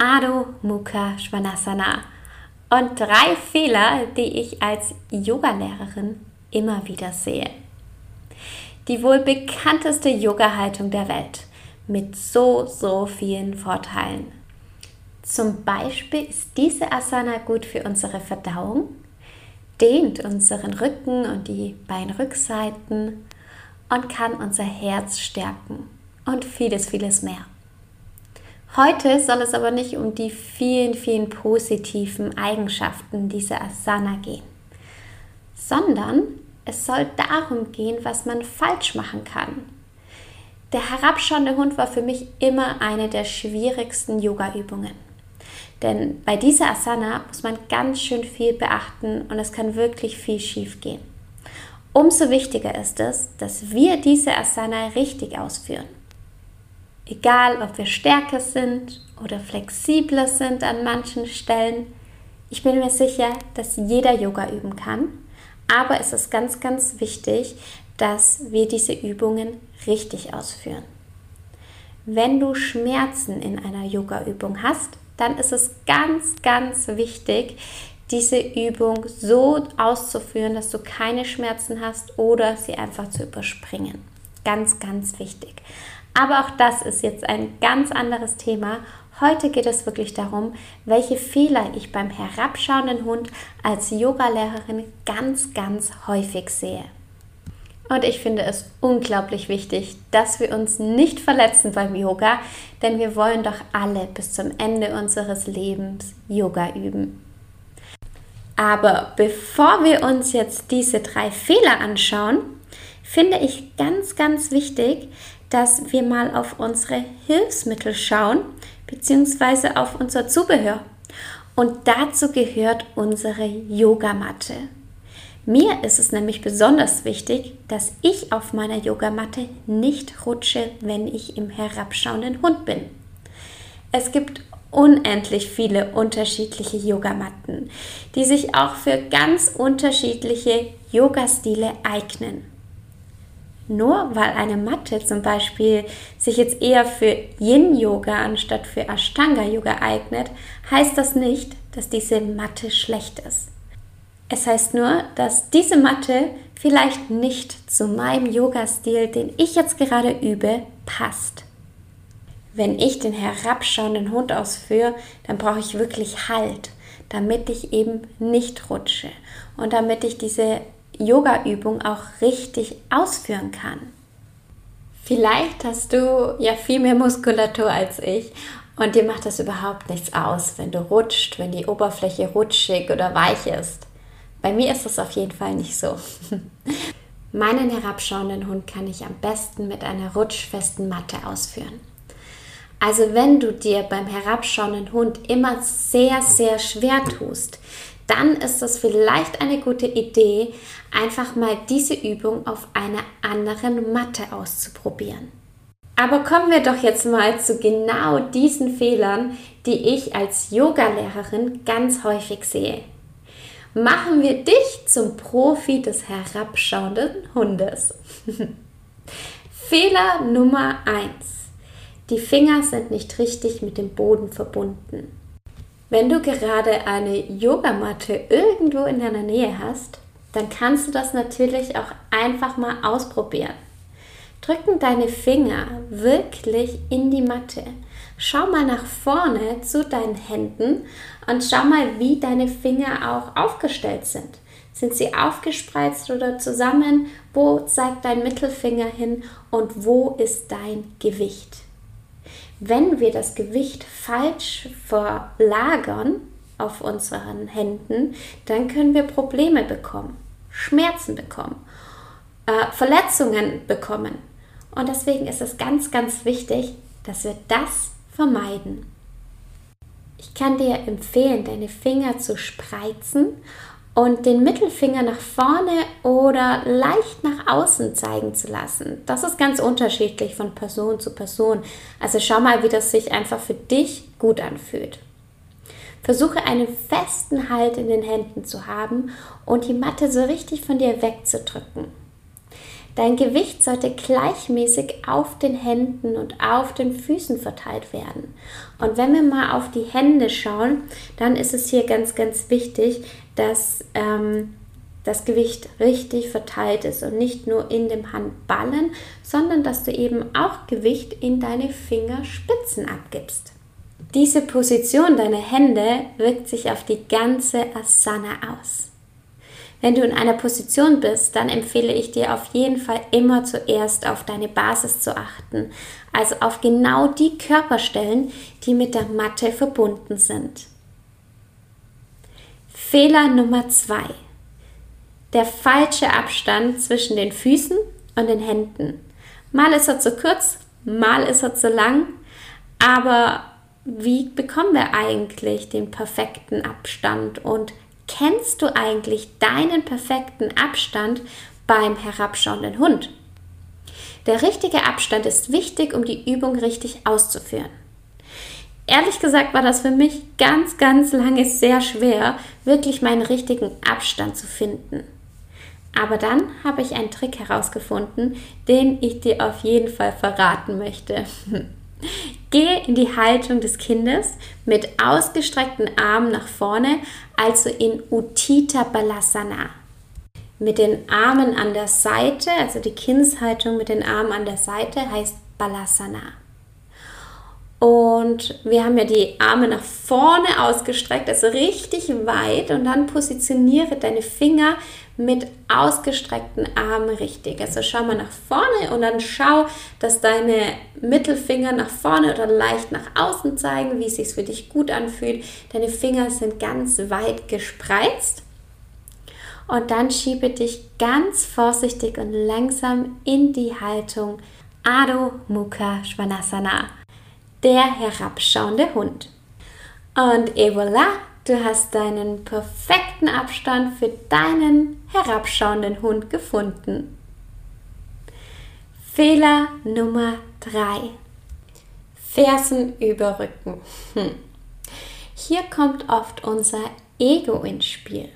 Adho Mukha Svanasana, und drei Fehler, die ich als Yogalehrerin immer wieder sehe. Die wohl bekannteste Yoga-Haltung der Welt mit so, so vielen Vorteilen. Zum Beispiel ist diese Asana gut für unsere Verdauung, dehnt unseren Rücken und die Beinrückseiten und kann unser Herz stärken und vieles, vieles mehr. Heute soll es aber nicht um die vielen, vielen positiven Eigenschaften dieser Asana gehen, sondern es soll darum gehen, was man falsch machen kann. Der herabschauende Hund war für mich immer eine der schwierigsten Yoga-Übungen. Denn bei dieser Asana muss man ganz schön viel beachten und es kann wirklich viel schief gehen. Umso wichtiger ist es, dass wir diese Asana richtig ausführen. Egal, ob wir stärker sind oder flexibler sind an manchen Stellen, ich bin mir sicher, dass jeder Yoga üben kann. Aber es ist ganz, ganz wichtig, dass wir diese Übungen richtig ausführen. Wenn du Schmerzen in einer Yoga-Übung hast, dann ist es ganz, ganz wichtig, diese Übung so auszuführen, dass du keine Schmerzen hast oder sie einfach zu überspringen. Ganz, ganz wichtig. Aber auch das ist jetzt ein ganz anderes Thema. Heute geht es wirklich darum, welche Fehler ich beim herabschauenden Hund als Yogalehrerin ganz, ganz häufig sehe. Und ich finde es unglaublich wichtig, dass wir uns nicht verletzen beim Yoga, denn wir wollen doch alle bis zum Ende unseres Lebens Yoga üben. Aber bevor wir uns jetzt diese drei Fehler anschauen, finde ich ganz, ganz wichtig, dass wir mal auf unsere Hilfsmittel schauen, beziehungsweise auf unser Zubehör. Und dazu gehört unsere Yogamatte. Mir ist es nämlich besonders wichtig, dass ich auf meiner Yogamatte nicht rutsche, wenn ich im herabschauenden Hund bin. Es gibt unendlich viele unterschiedliche Yogamatten, die sich auch für ganz unterschiedliche Yoga-Stile eignen. Nur weil eine Matte zum Beispiel sich jetzt eher für Yin-Yoga anstatt für Ashtanga-Yoga eignet, heißt das nicht, dass diese Matte schlecht ist. Es heißt nur, dass diese Matte vielleicht nicht zu meinem Yoga-Stil, den ich jetzt gerade übe, passt. Wenn ich den herabschauenden Hund ausführe, dann brauche ich wirklich Halt, damit ich eben nicht rutsche und damit ich diese Yoga-Übung auch richtig ausführen kann. Vielleicht hast du ja viel mehr Muskulatur als ich und dir macht das überhaupt nichts aus, wenn du rutscht, wenn die Oberfläche rutschig oder weich ist. Bei mir ist das auf jeden Fall nicht so. Meinen herabschauenden Hund kann ich am besten mit einer rutschfesten Matte ausführen. Also wenn du dir beim herabschauenden Hund immer sehr, sehr schwer tust, dann ist es vielleicht eine gute Idee, einfach mal diese Übung auf einer anderen Matte auszuprobieren. Aber kommen wir doch jetzt mal zu genau diesen Fehlern, die ich als Yogalehrerin ganz häufig sehe. Machen wir dich zum Profi des herabschauenden Hundes. Fehler Nummer 1. Die Finger sind nicht richtig mit dem Boden verbunden. Wenn du gerade eine Yogamatte irgendwo in deiner Nähe hast, dann kannst du das natürlich auch einfach mal ausprobieren. Drücken deine Finger wirklich in die Matte. Schau mal nach vorne zu deinen Händen und schau mal, wie deine Finger auch aufgestellt sind. Sind sie aufgespreizt oder zusammen? Wo zeigt dein Mittelfinger hin und wo ist dein Gewicht? Wenn wir das Gewicht falsch verlagern auf unseren Händen, dann können wir Probleme bekommen, Schmerzen bekommen, äh, Verletzungen bekommen. Und deswegen ist es ganz, ganz wichtig, dass wir das vermeiden. Ich kann dir empfehlen, deine Finger zu spreizen und den Mittelfinger nach vorne oder leicht nach außen zeigen zu lassen. Das ist ganz unterschiedlich von Person zu Person. Also schau mal, wie das sich einfach für dich gut anfühlt. Versuche einen festen Halt in den Händen zu haben und die Matte so richtig von dir wegzudrücken. Dein Gewicht sollte gleichmäßig auf den Händen und auf den Füßen verteilt werden. Und wenn wir mal auf die Hände schauen, dann ist es hier ganz, ganz wichtig, dass ähm, das Gewicht richtig verteilt ist und nicht nur in dem Handballen, sondern dass du eben auch Gewicht in deine Fingerspitzen abgibst. Diese Position deiner Hände wirkt sich auf die ganze Asana aus. Wenn du in einer Position bist, dann empfehle ich dir auf jeden Fall immer zuerst auf deine Basis zu achten, also auf genau die Körperstellen, die mit der Matte verbunden sind. Fehler Nummer zwei: Der falsche Abstand zwischen den Füßen und den Händen. Mal ist er zu kurz, mal ist er zu lang, aber wie bekommen wir eigentlich den perfekten Abstand und Kennst du eigentlich deinen perfekten Abstand beim herabschauenden Hund? Der richtige Abstand ist wichtig, um die Übung richtig auszuführen. Ehrlich gesagt war das für mich ganz, ganz lange sehr schwer, wirklich meinen richtigen Abstand zu finden. Aber dann habe ich einen Trick herausgefunden, den ich dir auf jeden Fall verraten möchte. Gehe in die Haltung des Kindes mit ausgestreckten Armen nach vorne, also in Uttita Balasana. Mit den Armen an der Seite, also die Kindshaltung mit den Armen an der Seite heißt Balasana. Und wir haben ja die Arme nach vorne ausgestreckt, also richtig weit. Und dann positioniere deine Finger mit ausgestreckten Armen richtig. Also schau mal nach vorne und dann schau, dass deine Mittelfinger nach vorne oder leicht nach außen zeigen, wie es sich für dich gut anfühlt. Deine Finger sind ganz weit gespreizt. Und dann schiebe dich ganz vorsichtig und langsam in die Haltung Adho Mukha Svanasana der herabschauende Hund. Und et voilà, du hast deinen perfekten Abstand für deinen herabschauenden Hund gefunden. Fehler Nummer 3. Fersen über Rücken. Hm. Hier kommt oft unser Ego ins Spiel.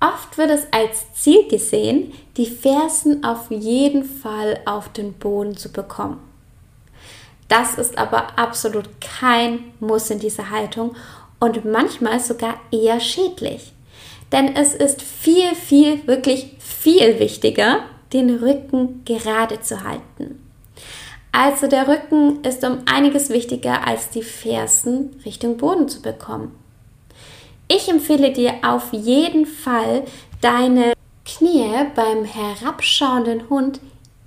Oft wird es als Ziel gesehen, die Fersen auf jeden Fall auf den Boden zu bekommen. Das ist aber absolut kein Muss in dieser Haltung und manchmal sogar eher schädlich. Denn es ist viel, viel, wirklich viel wichtiger, den Rücken gerade zu halten. Also der Rücken ist um einiges wichtiger als die Fersen Richtung Boden zu bekommen. Ich empfehle dir auf jeden Fall, deine Knie beim herabschauenden Hund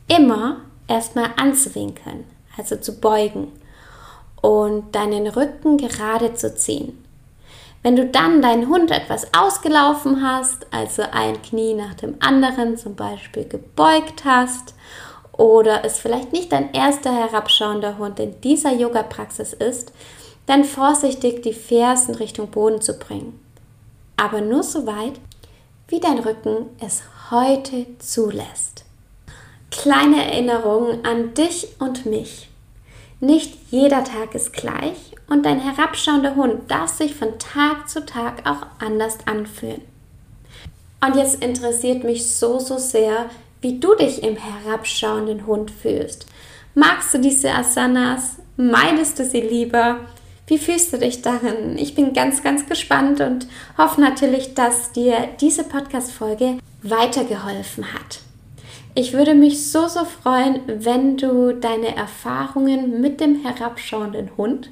immer erstmal anzuwinkeln also zu beugen und deinen Rücken gerade zu ziehen. Wenn du dann deinen Hund etwas ausgelaufen hast, also ein Knie nach dem anderen zum Beispiel gebeugt hast oder es vielleicht nicht dein erster herabschauender Hund in dieser Yoga-Praxis ist, dann vorsichtig die Fersen Richtung Boden zu bringen. Aber nur so weit, wie dein Rücken es heute zulässt. Kleine Erinnerung an dich und mich. Nicht jeder Tag ist gleich und dein herabschauender Hund darf sich von Tag zu Tag auch anders anfühlen. Und jetzt interessiert mich so, so sehr, wie du dich im herabschauenden Hund fühlst. Magst du diese Asanas? Meidest du sie lieber? Wie fühlst du dich darin? Ich bin ganz, ganz gespannt und hoffe natürlich, dass dir diese Podcast-Folge weitergeholfen hat. Ich würde mich so, so freuen, wenn du deine Erfahrungen mit dem herabschauenden Hund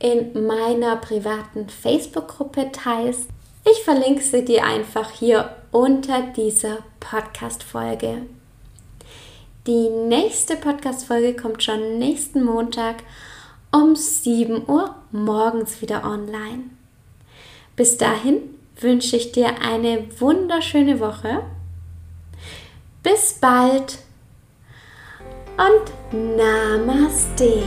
in meiner privaten Facebook-Gruppe teilst. Ich verlinke sie dir einfach hier unter dieser Podcast-Folge. Die nächste Podcast-Folge kommt schon nächsten Montag um 7 Uhr morgens wieder online. Bis dahin wünsche ich dir eine wunderschöne Woche bis bald und Namaste.